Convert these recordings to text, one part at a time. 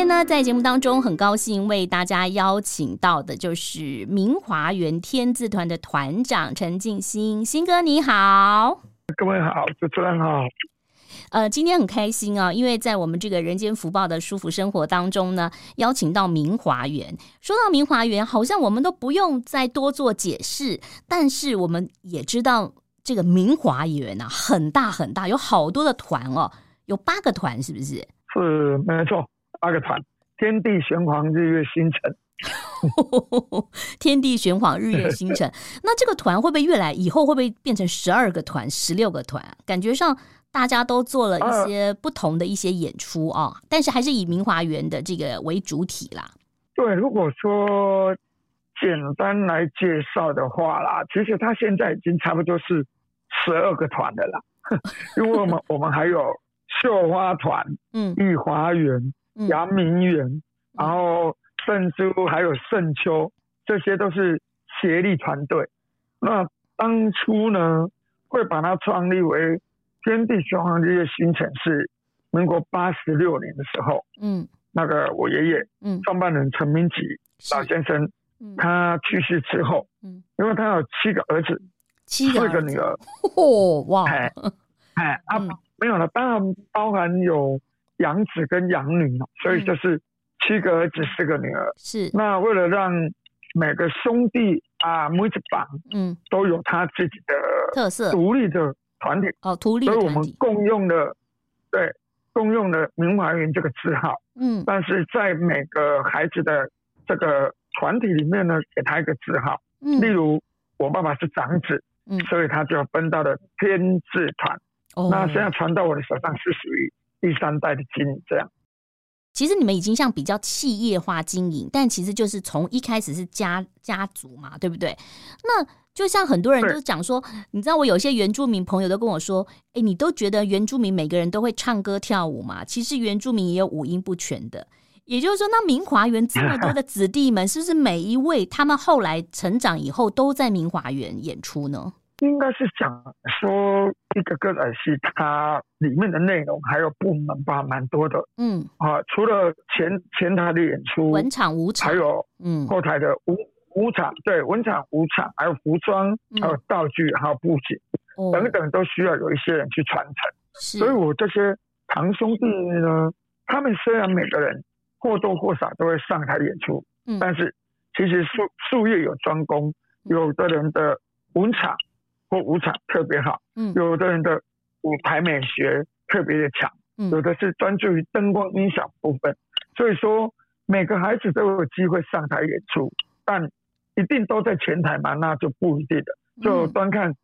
天呢，在节目当中，很高兴为大家邀请到的就是明华园天字团的团长陈进新，新哥你好，各位好，主持人好。呃，今天很开心啊，因为在我们这个人间福报的舒服生活当中呢，邀请到明华园。说到明华园，好像我们都不用再多做解释，但是我们也知道这个明华园啊，很大很大，有好多的团哦，有八个团，是不是？是，没错。八个团，天地玄黄，日月星辰。天地玄黄，日月星辰。那这个团会不会越来以后会不会变成十二个团、十六个团？感觉上大家都做了一些不同的一些演出啊、哦，但是还是以明华园的这个为主体啦。对，如果说简单来介绍的话啦，其实他现在已经差不多是十二个团的啦，因为我们我们还有绣花团，嗯，御花园。阳明园，然后圣珠还有圣丘，这些都是协力团队。那当初呢，会把它创立为天地玄黄这些新城市民国八十六年的时候。嗯，那个我爷爷，嗯，创办人陈明启老先生，嗯他去世之后，嗯，因为他有七个儿子，七个女儿。哦，哇，哎，哎啊，没有了，当然包含有。养子跟养女，所以就是七个儿子四个女儿。是，那为了让每个兄弟啊，母子帮，嗯，都有他自己的特色，独立的团体哦，独立，所以我们共用的，对，共用的明华园这个字号，嗯，但是在每个孩子的这个团体里面呢，给他一个字号，嗯，例如我爸爸是长子，嗯，所以他就分到了天字团，哦，那现在传到我的手上是属于。第三代的经营这样，其实你们已经像比较企业化经营，但其实就是从一开始是家家族嘛，对不对？那就像很多人都讲说，你知道我有些原住民朋友都跟我说，哎，你都觉得原住民每个人都会唱歌跳舞嘛？其实原住民也有五音不全的，也就是说，那明华园这么多的子弟们，是不是每一位他们后来成长以后都在明华园演出呢？应该是讲说一个歌仔戏，它里面的内容还有部门吧，蛮多的。嗯，啊，除了前前台的演出，文场舞场，还有嗯。后台的舞舞场，对，文场舞场，还有服装，还有道具，还有布景，嗯、等等，都需要有一些人去传承。所以我这些堂兄弟呢，他们虽然每个人或多或少都会上台演出，嗯，但是其实术术业有专攻，有的人的文场。或舞场特别好，嗯，有的人的舞台美学特别的强，嗯，有的是专注于灯光音响部分，所以说每个孩子都有机会上台演出，但一定都在前台嘛，那就不一定的，就端看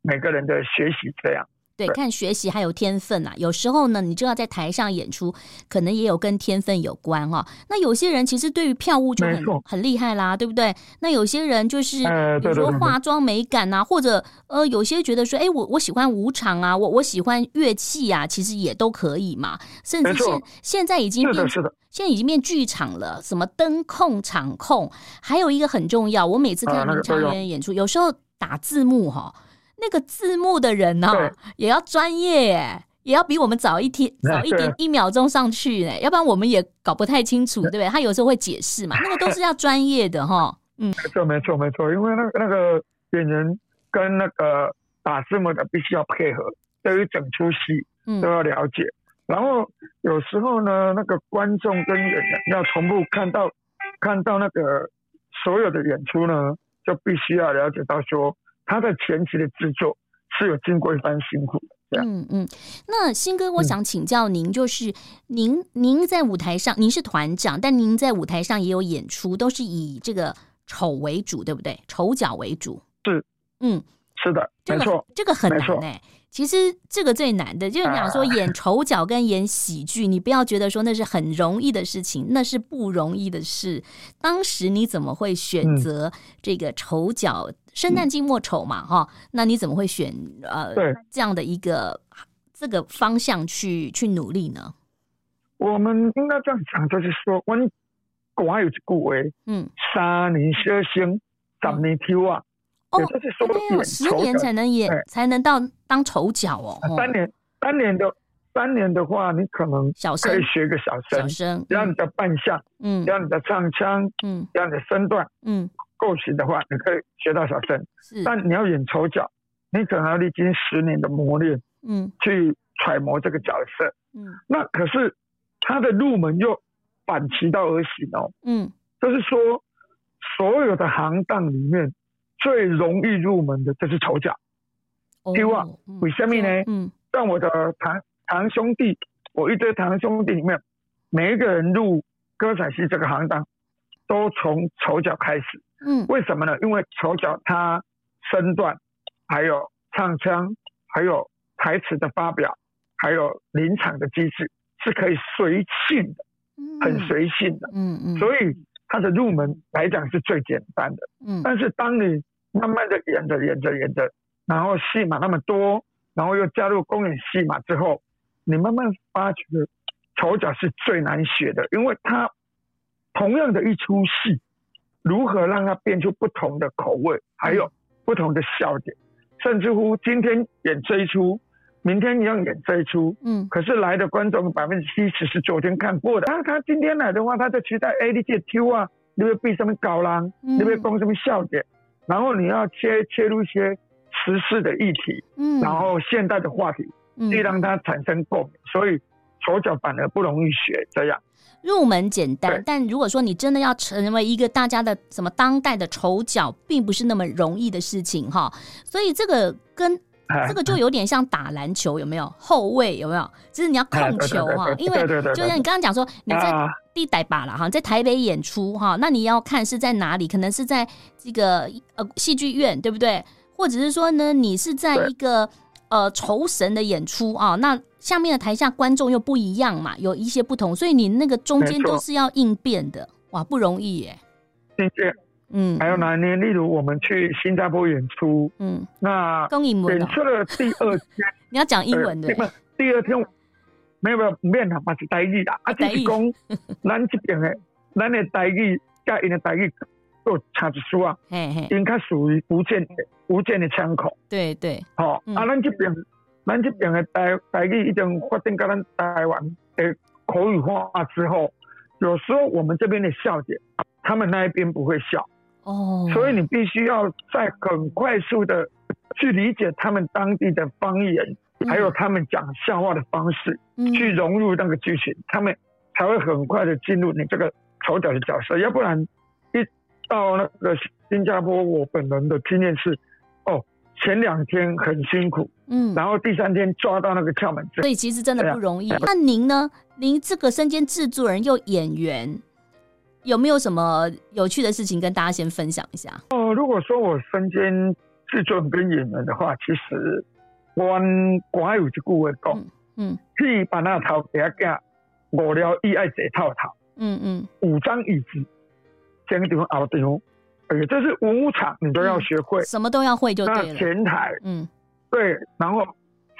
每个人的学习这样。对，看学习还有天分啊。有时候呢，你就要在台上演出，可能也有跟天分有关哈、哦。那有些人其实对于票务就很很厉害啦，对不对？那有些人就是比如说化妆美感啊，或者呃，有些觉得说，哎，我我喜欢舞场啊，我我喜欢乐器啊，其实也都可以嘛。甚至现错现在已经变，是的，是的，现在已经变剧场了，什么灯控、场控，还有一个很重要，我每次看明华园演出，有时候打字幕哈、哦。那个字幕的人呢、哦，也要专业耶，也要比我们早一天 早一点一秒钟上去呢，要不然我们也搞不太清楚，对不对？他有时候会解释嘛，那个都是要专业的哈、哦。嗯，没错没错没错，因为那个那个演员跟那个打字幕的必须要配合，对于整出戏都要了解。嗯、然后有时候呢，那个观众跟演员要同步看到看到那个所有的演出呢，就必须要了解到说。他在前期的制作是有经过一番辛苦的，嗯嗯，那新哥，我想请教您，就是您、嗯、您在舞台上，您是团长，但您在舞台上也有演出，都是以这个丑为主，对不对？丑角为主。是，嗯，是的，没错，这个很难哎、欸。其实这个最难的，就是讲说演 丑角跟演喜剧，你不要觉得说那是很容易的事情，那是不容易的事。当时你怎么会选择这个丑角？生旦净末丑嘛，哈，那你怎么会选呃这样的一个这个方向去去努力呢？我们应该这样讲，就是说，我们国外有句古话，嗯，三年小生，十年挑啊。哦，就是说有十年才能演，才能到当丑角哦。三年，三年的三年的话，你可能可以学个小生，小生，让你的扮相，嗯，让你的唱腔，嗯，让你的身段，嗯，够行的话，你可以学到小生。是，但你要演丑角，你可能要历经十年的磨练，嗯，去揣摩这个角色，嗯，那可是他的入门又反其道而行哦，嗯，就是说所有的行当里面。最容易入门的就是丑角，希望为什么呢？嗯，像我的堂堂兄弟，我一堆堂兄弟里面，每一个人入歌仔戏这个行当，都从丑角开始。嗯，为什么呢？因为丑角他身段，还有唱腔，还有台词的发表，还有临场的机制，是可以随性的，很随性的。嗯嗯，所以他的入门来讲是最简单的。嗯，但是当你慢慢的演着演着演着，然后戏码那么多，然后又加入公演戏码之后，你慢慢发觉丑角是最难写的，因为他同样的一出戏，如何让他变出不同的口味，还有不同的笑点，甚至乎今天演这一出，明天一样演这一出，嗯，可是来的观众百分之七十是昨天看过的，那他今天来的话，他就期待哎，你这挑啊，你要变什么搞浪，你要讲什么笑点。然后你要切切入一些时事的议题，嗯，然后现代的话题，去让它产生共鸣。嗯、所以丑角反而不容易学，这样入门简单，但如果说你真的要成为一个大家的什么当代的丑角，并不是那么容易的事情哈。所以这个跟这个就有点像打篮球，有没有后卫？有没有？就是你要 控球哈，因为就像你刚刚讲说你在。地带把了哈，在台北演出哈，那你要看是在哪里？可能是在这个呃戏剧院，对不对？或者是说呢，你是在一个呃酬神的演出啊？那下面的台下观众又不一样嘛，有一些不同，所以你那个中间都是要应变的，哇，不容易耶。谢谢。嗯，还有哪一年？例如我们去新加坡演出，嗯，那演出了第二天，你要讲英文的，第二天。没有没有，唔免啦，嘛是台语啦。啊，只是讲咱这边的，咱的台语加因的台语都差一丝啊。应该属于福建的福建的腔口。对对。好，啊，咱这边，咱这边的台台语已经发展到咱台湾的口语化之后，有时候我们这边的笑点，他们那一边不会笑。哦。所以你必须要在很快速的去理解他们当地的方言。还有他们讲笑话的方式，嗯、去融入那个剧情，他们才会很快的进入你这个丑角的角色。要不然，一到那个新加坡，我本人的经验是，哦，前两天很辛苦，嗯，然后第三天抓到那个窍门，所以其实真的不容易。那您呢？您这个身兼制作人又演员，有没有什么有趣的事情跟大家先分享一下？哦，如果说我身兼制作人跟演员的话，其实。我广有一句话讲，嗯，去把那头给他讲，饿了伊爱坐套套，嗯嗯，五张椅子，前个地方后地方，哎呀，这是五场，你都要学会，什么都要会就对了。那前台，嗯，对，然后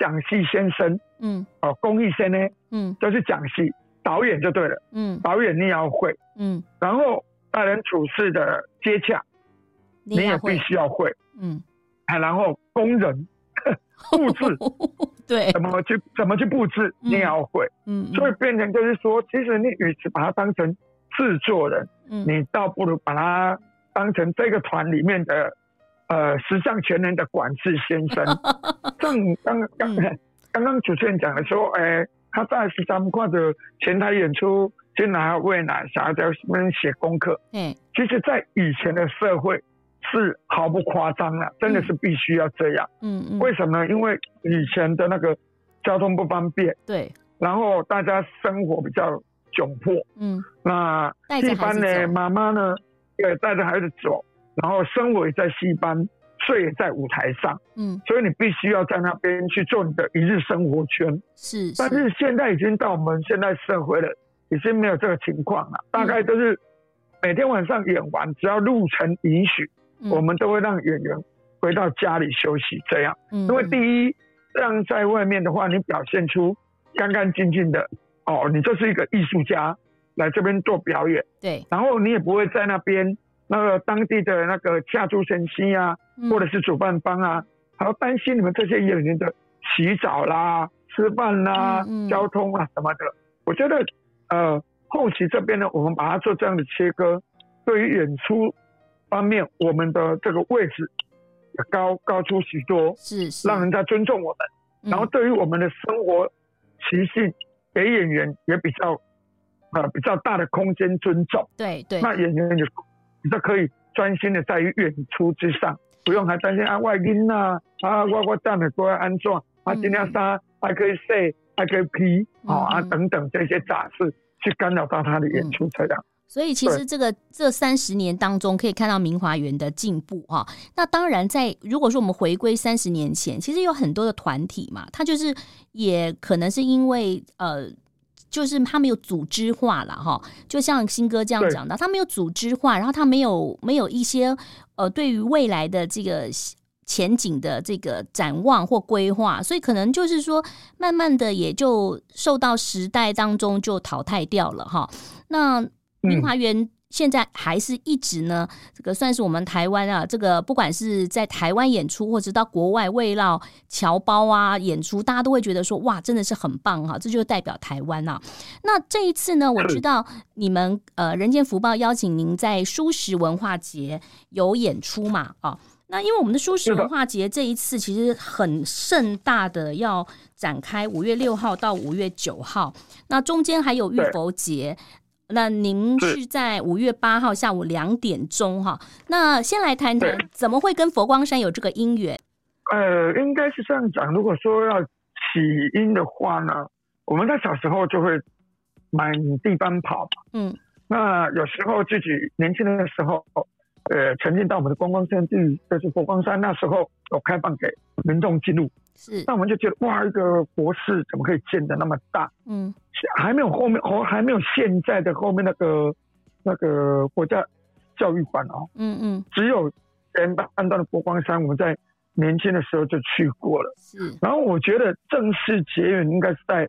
讲戏先生，嗯，哦，工艺先呢，嗯，就是讲戏导演就对了，嗯，导演你也要会，嗯，然后待人处事的接洽，你也必须要会，嗯，然后工人。布置。对，怎么去怎么去布置，你也要会，嗯，所以变成就是说，其实你与其把它当成制作人，嗯，你倒不如把它当成这个团里面的呃时尚全能的管事先生。正刚刚刚刚主持人讲的说，哎、欸，他在十三块的前台演出，进来喂奶，小孩在那边写功课，嗯，其实，在以前的社会。是毫不夸张了，真的是必须要这样。嗯嗯。为什么呢？因为以前的那个交通不方便。对。然后大家生活比较窘迫。嗯。那戏班呢妈妈呢，也带着孩子走，然后生活也在戏班睡也在舞台上，嗯，所以你必须要在那边去做你的一日生活圈。是，但是现在已经到我们现在社会了，已经没有这个情况了。嗯、大概都是每天晚上演完，只要路程允许，嗯、我们都会让演员回到家里休息。这样，嗯、因为第一，这样在外面的话，你表现出干干净净的哦，你就是一个艺术家来这边做表演。对，然后你也不会在那边。那个当地的那个下租神息啊，嗯、或者是主办方啊，还要担心你们这些演员的洗澡啦、吃饭啦、嗯嗯、交通啊什么的。我觉得，呃，后期这边呢，我们把它做这样的切割，对于演出方面，我们的这个位置也高高出许多，是，是让人家尊重我们。嗯、然后对于我们的生活习性，给演员也比较呃比较大的空间尊重。对对，那演员就。你都可以专心的在于演出之上，不用还担心啊外音啊啊我我站的都要安装啊今天啥还可以洗还可以 P 啊啊等等这些杂事去干扰到他的演出这样。所以其实这个这三十年当中可以看到明华园的进步哈。那当然在如果说我们回归三十年前，其实有很多的团体嘛，他就是也可能是因为呃。就是他没有组织化了哈，就像新哥这样讲的，他没有组织化，然后他没有没有一些呃对于未来的这个前景的这个展望或规划，所以可能就是说，慢慢的也就受到时代当中就淘汰掉了哈。那明华园。现在还是一直呢，这个算是我们台湾啊，这个不管是在台湾演出，或者到国外慰劳侨胞啊演出，大家都会觉得说哇，真的是很棒哈，这就代表台湾啊。那这一次呢，我知道你们呃人间福报邀请您在蔬食文化节有演出嘛啊？那因为我们的蔬食文化节这一次其实很盛大的要展开，五月六号到五月九号，那中间还有浴佛节。那您是在五月八号下午两点钟哈？那先来谈谈怎么会跟佛光山有这个因缘？呃，应该是这样讲。如果说要起因的话呢，我们在小时候就会满地奔跑嘛。嗯。那有时候自己年轻人的时候，呃，曾经到我们的观光胜地，就是佛光山，那时候有开放给民众进入。是。那我们就觉得哇，一个博士怎么可以建的那么大？嗯。还没有后面，还还没有现在的后面那个那个国家教育馆哦，嗯嗯，只有前半段的佛光山，我们在年轻的时候就去过了。是，然后我觉得正式结缘应该是在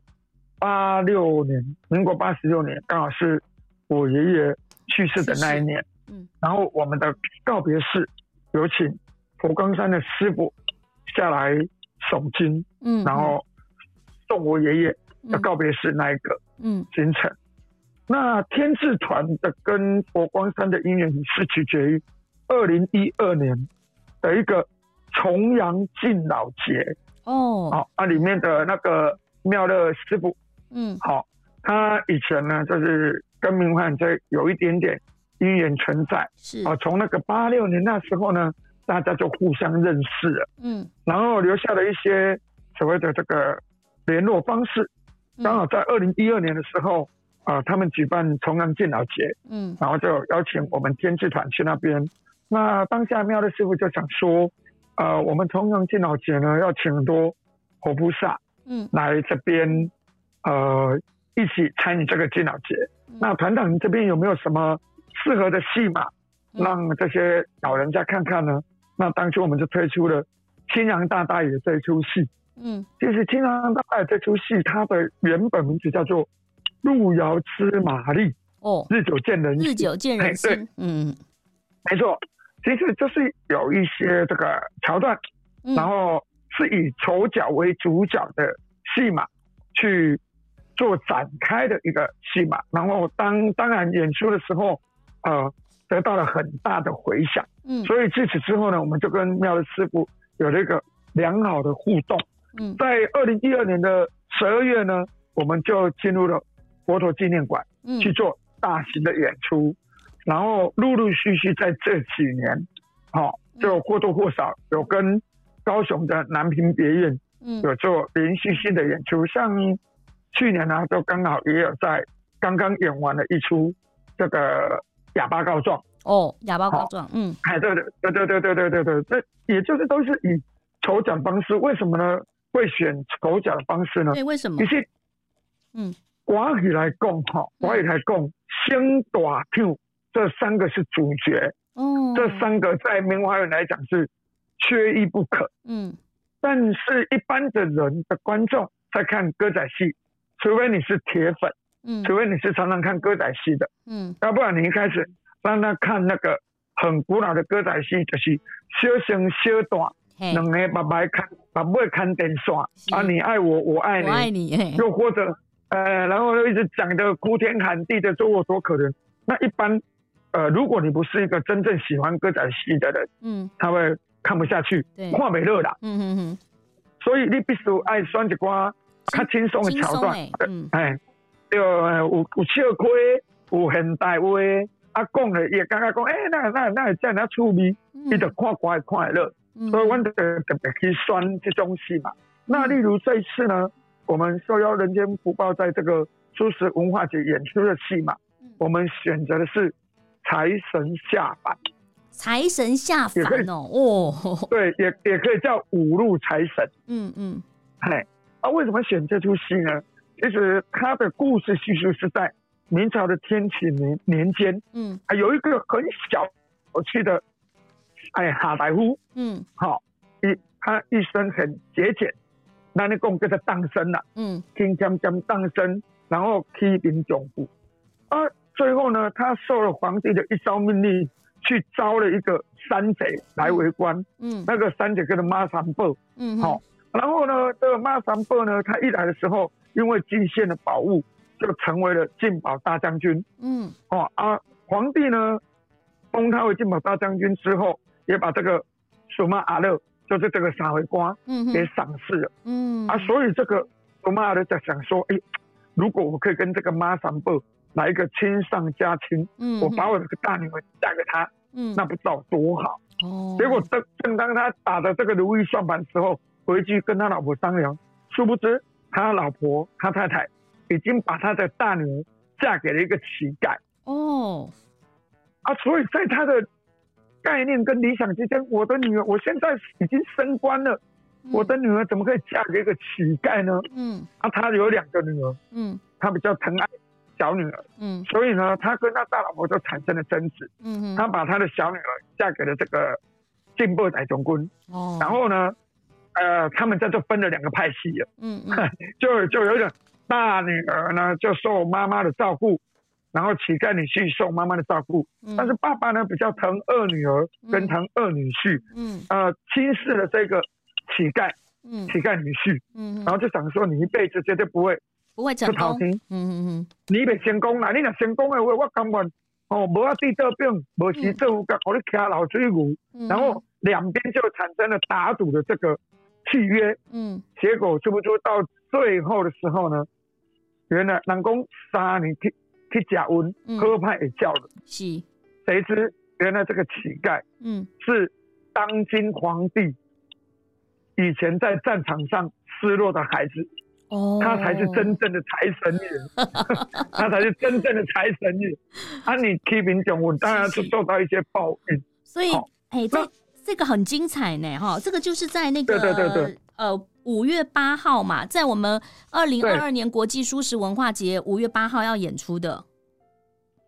八六年，民国八十六年，刚好是我爷爷去世的那一年。嗯，然后我们的告别式有请佛光山的师傅下来诵经，嗯，然后送我爷爷。的告别式那一个嗯。行程，嗯、那天智团的跟佛光山的因缘是取决于二零一二年的一个重阳敬老节。哦，好啊，里面的那个妙乐师傅。嗯，好，他以前呢就是跟明焕在有一点点因缘存在。是。啊，从那个八六年那时候呢，大家就互相认识了嗯，然后留下了一些所谓的这个联络方式。刚好在二零一二年的时候，啊、呃，他们举办重阳敬老节，嗯，然后就邀请我们天智团去那边。那当下妙的师傅就想说，呃，我们重阳敬老节呢，要请很多活菩萨，嗯，来这边，呃，一起参与这个敬老节。嗯、那团长你这边有没有什么适合的戏码，让这些老人家看看呢？嗯、那当初我们就推出了青阳大大爷这一出戏。嗯，其实《青阳大大爷》这出戏，它的原本名字叫做《路遥知马力》哦，日久见人心，日久见人心。对，嗯，没错，其实就是有一些这个桥段，嗯、然后是以丑角为主角的戏码去做展开的一个戏码，然后当当然演出的时候，呃，得到了很大的回响。嗯，所以自此之后呢，我们就跟妙的师傅有了一个良好的互动。嗯，在二零一二年的十二月呢，我们就进入了佛陀纪念馆，嗯，去做大型的演出，然后陆陆续续在这几年，好、哦，就或多或少有跟高雄的南屏别院，嗯，有做连续性的演出，像去年呢，就刚好也有在刚刚演完了一出这个哑巴告状，哦，哑巴告状，嗯，哎，对对对对对对对对对，这也就是都是以抽奖方式，为什么呢？会选抽奖的方式呢？对，为什么？其实，嗯，华语来供，哈，华语来供，星大跳这三个是主角，嗯，这三个在明华人来讲是缺一不可，嗯，但是一般的人的观众在看歌仔戏，除非你是铁粉，嗯，除非你是常常看歌仔戏的，嗯，要不然你一开始让他看那个很古老的歌仔戏，就是小声小段。两个爸爸看，爸爸看电视啊，你爱我，我爱你，我爱你，又或者，呃，然后又一直讲的哭天喊地的，说我多可怜。那一般，呃，如果你不是一个真正喜欢歌仔戏的人，嗯，他会看不下去，看不乐啦，嗯嗯嗯。所以你必须爱选一寡较轻松的桥段，嗯，哎，有有有笑亏，有现代话，啊，讲的也刚刚讲，哎，那那那这样趣味，你就看快快乐。所以，我们特别去选这种戏嘛。那例如这一次呢，我们受邀人间福报在这个蔬食文化节演出的戏嘛，我们选择的是财神下凡。财神下凡哦，哦，对，也也可以叫五路财神。嗯嗯，嘿，啊，为什么选这出戏呢？其实他的故事叙述是在明朝的天启年年间。嗯，还有一个很小有趣的。哎，哈大夫，嗯，好，一他一生很节俭，那你讲叫做当生了，嗯，天将将当生，然后批评总部，啊，最后呢，他受了皇帝的一招命令，去招了一个山贼来围观，嗯，那个山贼叫做马三宝，嗯，好，然后呢，这个马三宝呢，他一来的时候，因为进献了宝物，就成为了进宝大将军，嗯，哦啊，皇帝呢，封他为进宝大将军之后。也把这个苏妈阿勒，就是这个沙回瓜，嗯，给赏赐了，嗯。啊，所以这个苏妈阿勒在想说，哎，如果我可以跟这个马三宝来一个亲上加亲，嗯，我把我这个大女儿嫁给他，嗯，那不知道多好，哦，结果正正当他打的这个如意算盘时候，回去跟他老婆商量，殊不知他老婆他太太已经把他的大女儿嫁给了一个乞丐，哦，啊，所以在他的。概念跟理想之间，我的女儿，我现在已经升官了，嗯、我的女儿怎么可以嫁给一个乞丐呢？嗯，啊，他有两个女儿，嗯，他比较疼爱小女儿，嗯，所以呢，他跟他大老婆就产生了争执，嗯，他把他的小女儿嫁给了这个进步仔总军，哦，然后呢，呃，他们这就分了两个派系。了，嗯，嗯。就就有点大女儿呢就受妈妈的照顾。然后乞丐女婿受妈妈的照顾，嗯、但是爸爸呢比较疼二女儿跟疼二女婿，嗯，呃，轻视了这个乞丐，嗯，乞丐女婿，嗯，然后就想说你一辈子绝对不会不会成功，嗯嗯嗯，你别成功啦，你若成功的话，我根本哦，无啊地得病，无时政府甲我你骑老水牛，嗯、然后两边就产生了打赌的这个契约，嗯，结果是不是到最后的时候呢？原来南宫三年去假温，喝派也叫了。是，谁知原来这个乞丐，嗯，是当今皇帝以前在战场上失落的孩子。哦，他才是真正的财神爷，他才是真正的财神爷。啊，你批评蒋文，当然是受到一些报应。所以，哎，这这个很精彩呢，哈，这个就是在那个对对对对，呃，五月八号嘛，在我们二零二二年国际蔬食文化节五月八号要演出的。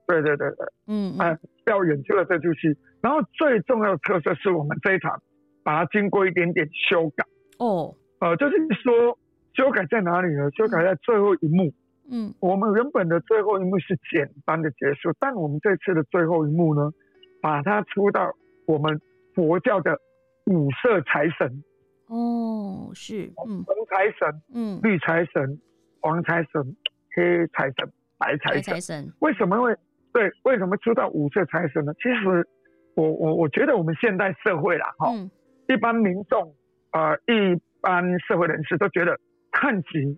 对对对对，嗯，哎，要演出了这出戏，然后最重要的特色是我们这一场把它经过一点点修改。哦，呃，就是说修改在哪里呢？修改在最后一幕，嗯，我们原本的最后一幕是简单的结束，但我们这次的最后一幕呢，把它出到我们佛教的五色财神。哦，是，嗯，红财神，嗯，绿财神，黄财神，黑财神，白财神，财神。为什么会？对，为什么出到五色财神呢？其实我，我我我觉得我们现代社会啦，哈、嗯，一般民众，呃，一般社会人士都觉得看钱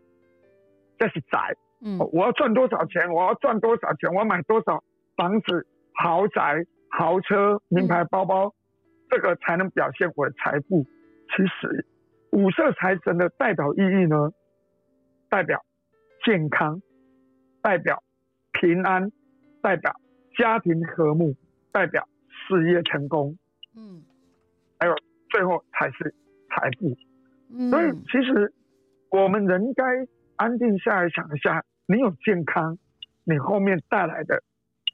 这是宅，嗯，我要赚多少钱，我要赚多少钱，我要买多少房子、豪宅、豪车、名牌包包，嗯、这个才能表现我的财富。其实，五色财神的代表意义呢，代表健康，代表平安。代表家庭和睦，代代表事业成功，嗯，还有最后才是财富。嗯，所以其实我们人该安定下来想一下，你有健康，你后面带来的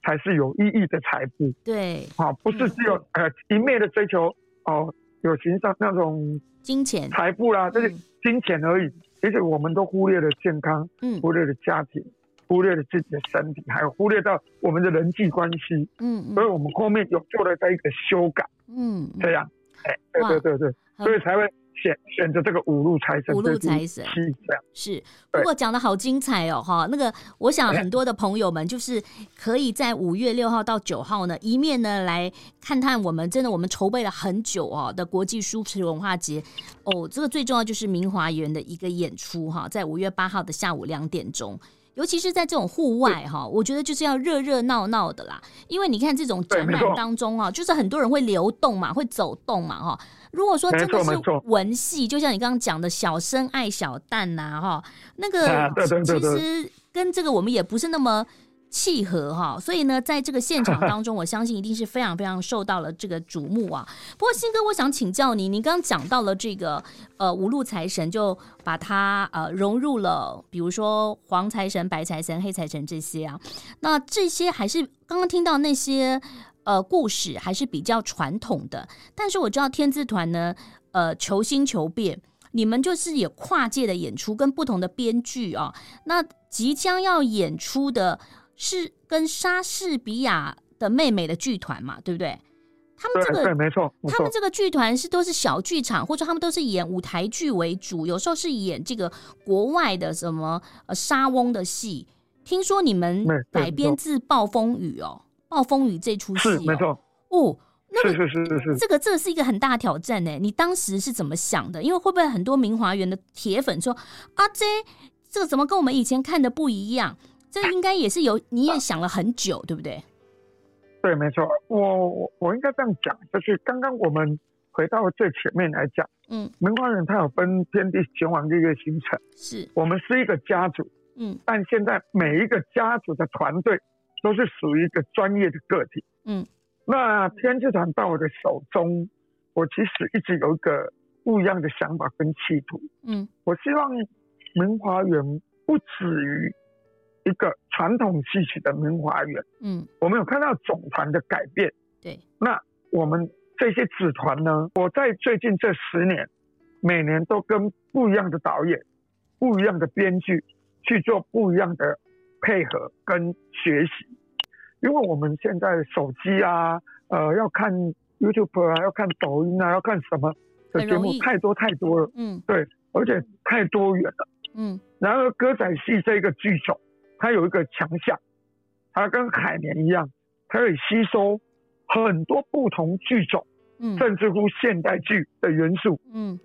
才是有意义的财富。对，好，不是只有呃一昧的追求哦，有形上那种金钱。财富啦，这是金钱而已。其实我们都忽略了健康，嗯，忽略了家庭。忽略了自己的身体，还有忽略到我们的人际关系，嗯，所以我们后面有做了这一个修改，嗯，这样，哎，对对对对，所以才会选选择这个五路财神，五路财神是这样，是。不过讲的好精彩哦，哈，那个我想很多的朋友们就是可以在五月六号到九号呢，一面呢来看看我们真的我们筹备了很久哦的国际书食文化节，哦，这个最重要就是明华园的一个演出哈，在五月八号的下午两点钟。尤其是在这种户外哈，我觉得就是要热热闹闹的啦。因为你看这种展览当中啊，就是很多人会流动嘛，会走动嘛哈。如果说真的是文戏，就像你刚刚讲的“小生爱小旦”呐哈，那个其实跟这个我们也不是那么。契合哈，所以呢，在这个现场当中，我相信一定是非常非常受到了这个瞩目啊。不过，新哥，我想请教你，你刚刚讲到了这个呃五路财神，就把它呃融入了，比如说黄财神、白财神、黑财神这些啊。那这些还是刚刚听到那些呃故事，还是比较传统的。但是我知道天字团呢，呃，求新求变，你们就是有跨界的演出，跟不同的编剧哦。那即将要演出的。是跟莎士比亚的妹妹的剧团嘛，对不对？他们这个对，对，没错，他们这个剧团是都是小剧场，或者他们都是演舞台剧为主，有时候是演这个国外的什么呃莎翁的戏。听说你们改编自《暴风雨》哦，《暴风雨》这出戏是没错哦，那个是是是是，这个这是一个很大挑战呢。你当时是怎么想的？因为会不会很多明华园的铁粉说啊，这这个怎么跟我们以前看的不一样？这应该也是有，你也想了很久，对不对？对，没错。我我我应该这样讲，就是刚刚我们回到最前面来讲，嗯，明华园它有分天地玄黄日月星辰，是我们是一个家族，嗯，但现在每一个家族的团队都是属于一个专业的个体，嗯。那天字团到我的手中，我其实一直有一个不一样的想法跟企图，嗯，我希望明华园不止于。一个传统戏曲的明华园，嗯，我们有看到总团的改变，对。那我们这些子团呢？我在最近这十年，每年都跟不一样的导演、不一样的编剧去做不一样的配合跟学习，因为我们现在手机啊，呃，要看 YouTube 啊，要看抖音啊，要看什么的节目太多太多了，嗯，对，而且太多元了，嗯。然而歌仔戏这个剧种。它有一个强项，它跟海绵一样，它可以吸收很多不同剧种，嗯，甚至乎现代剧的元素，嗯，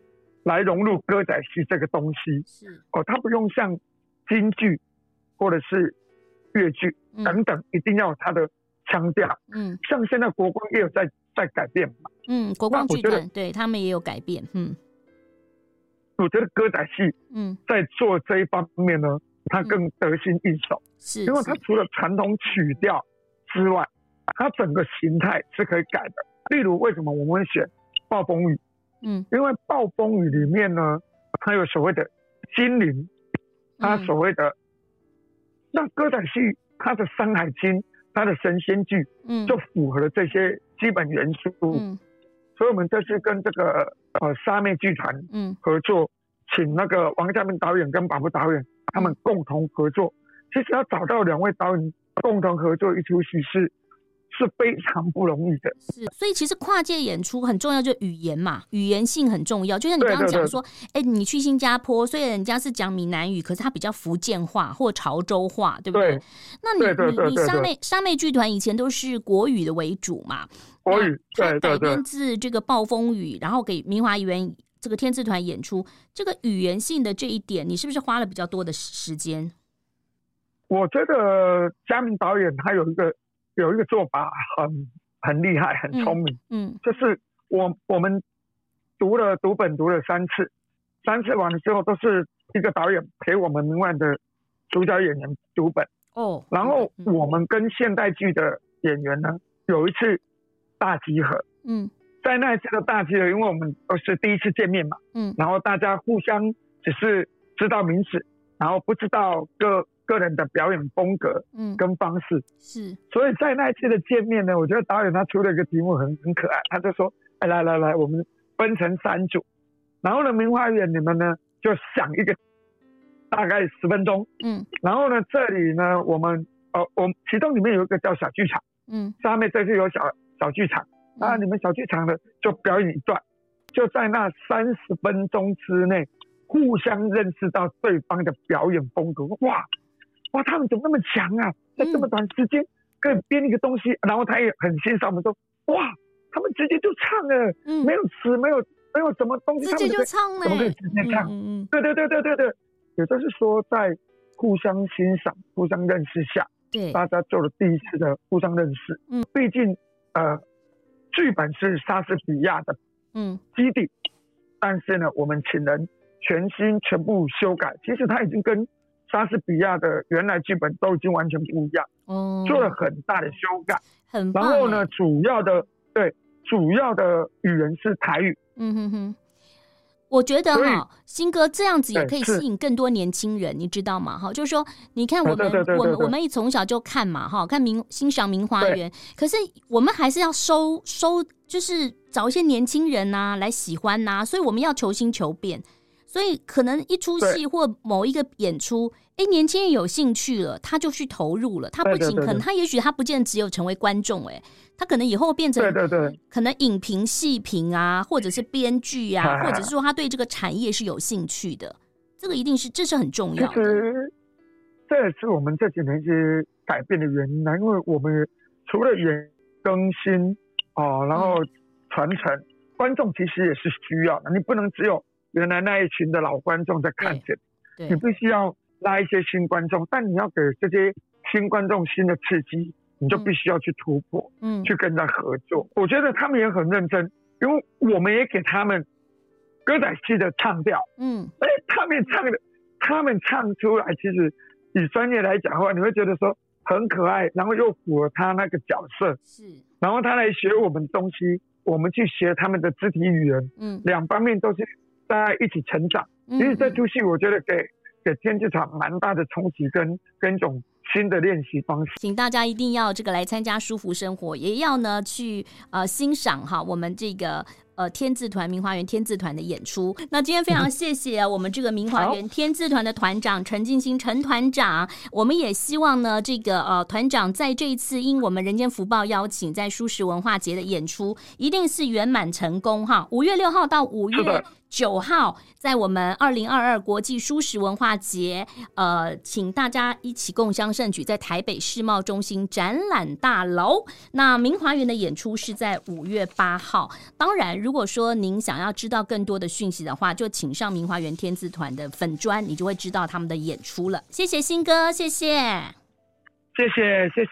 来融入歌仔戏这个东西。是。哦，它不用像京剧或者是越剧等等，一定要有它的腔调。嗯，像现在国光也有在在改变嘛。嗯，国光剧团对他们也有改变。嗯，我觉得歌仔戏，嗯，在做这一方面呢。它更得心应手，是，因为它除了传统曲调之外，它整个形态是可以改的。例如，为什么我们会选《暴风雨》？嗯，因为《暴风雨》里面呢，它有所谓的精灵，它所谓的那歌仔戏，它的《山海经》，它的神仙剧，嗯，就符合了这些基本元素。嗯，所以我们这次跟这个呃沙妹剧团嗯合作，请那个王家明导演跟宝布导演。他们共同合作，其实要找到两位导演共同合作一出戏是是非常不容易的。是，所以其实跨界演出很重要，就语言嘛，语言性很重要。就像你刚刚讲说，哎、欸，你去新加坡，虽然人家是讲闽南语，可是他比较福建话或潮州话，对不对？对，那你你你沙妹沙妹剧团以前都是国语的为主嘛？国语，对对对，改编自这个《暴风雨》，然后给明华园。这个天字团演出，这个语言性的这一点，你是不是花了比较多的时间？我觉得嘉明导演他有一个有一个做法很很厉害，很聪明。嗯，嗯就是我我们读了读本读了三次，三次完了之后都是一个导演陪我们另外的主角演员读本。哦，然后我们跟现代剧的演员呢，有一次大集合。嗯，在那一次的大集合，因为我们都是第一次见面嘛，嗯，然后大家互相只是知道名字，然后不知道各个人的表演风格，嗯，跟方式，嗯、是。所以在那一次的见面呢，我觉得导演他出了一个题目很很可爱，他就说：“哎，来来来，我们分成三组，然后呢，明花园你们呢就想一个。”大概十分钟，嗯，然后呢，这里呢，我们，呃，我们其中里面有一个叫小剧场，嗯，下面这是有小小剧场，啊，你们小剧场呢就表演一段，就在那三十分钟之内，互相认识到对方的表演风格，哇，哇，他们怎么那么强啊，在这么短时间可以编一个东西，然后他也很欣赏我们说，哇，他们直接就唱了，嗯，没有词，没有没有什么东西，直接就唱了，怎么可以直接唱？嗯嗯，对对对对对对。也就是说，在互相欣赏、互相认识下，对大家做了第一次的互相认识。嗯，毕竟，呃，剧本是莎士比亚的，嗯，基地，嗯、但是呢，我们请人全新全部修改。其实他已经跟莎士比亚的原来剧本都已经完全不一样，哦，做了很大的修改。很棒。然后呢，主要的对主要的语言是台语。嗯哼哼。我觉得哈，新哥这样子也可以吸引更多年轻人，你知道吗？哈，就是说，你看我们，我们，我们一从小就看嘛，哈，看明欣赏明花园，可是我们还是要收收，就是找一些年轻人呐来喜欢呐，所以我们要求新求变，所以可能一出戏或某一个演出，哎，年轻人有兴趣了，他就去投入了，他不仅可能，他也许他不见得只有成为观众，哎。他可能以后变成对对对，可能影评、戏评啊，或者是编剧啊，或者是说他对这个产业是有兴趣的，这个一定是这是很重要的。其实这也是我们这几年一些改变的原因啊，因为我们除了演更新哦，然后传承，嗯、观众其实也是需要的。你不能只有原来那一群的老观众在看着，你必须要拉一些新观众，但你要给这些新观众新的刺激。你就必须要去突破，嗯，去跟他合作。我觉得他们也很认真，因为我们也给他们歌仔戏的唱调，嗯，哎，他们唱的，他们唱出来，其实以专业来讲的话，你会觉得说很可爱，然后又符合他那个角色，是，然后他来学我们东西，我们去学他们的肢体语言，嗯，两方面都是大家一起成长。其实这出戏，我觉得给给天剧场蛮大的冲击跟跟一种。新的练习方式，请大家一定要这个来参加舒服生活，也要呢去呃欣赏哈我们这个呃天字团明华园天字团的演出。那今天非常谢谢我们这个明华园 天字团的团长陈进兴陈团长，我们也希望呢这个呃团长在这一次因我们人间福报邀请在舒适文化节的演出，一定是圆满成功哈。五月六号到五月。九号在我们二零二二国际蔬食文化节，呃，请大家一起共襄盛举，在台北世贸中心展览大楼。那明华园的演出是在五月八号。当然，如果说您想要知道更多的讯息的话，就请上明华园天字团的粉专，你就会知道他们的演出了。谢谢新哥，谢谢，谢谢，谢谢。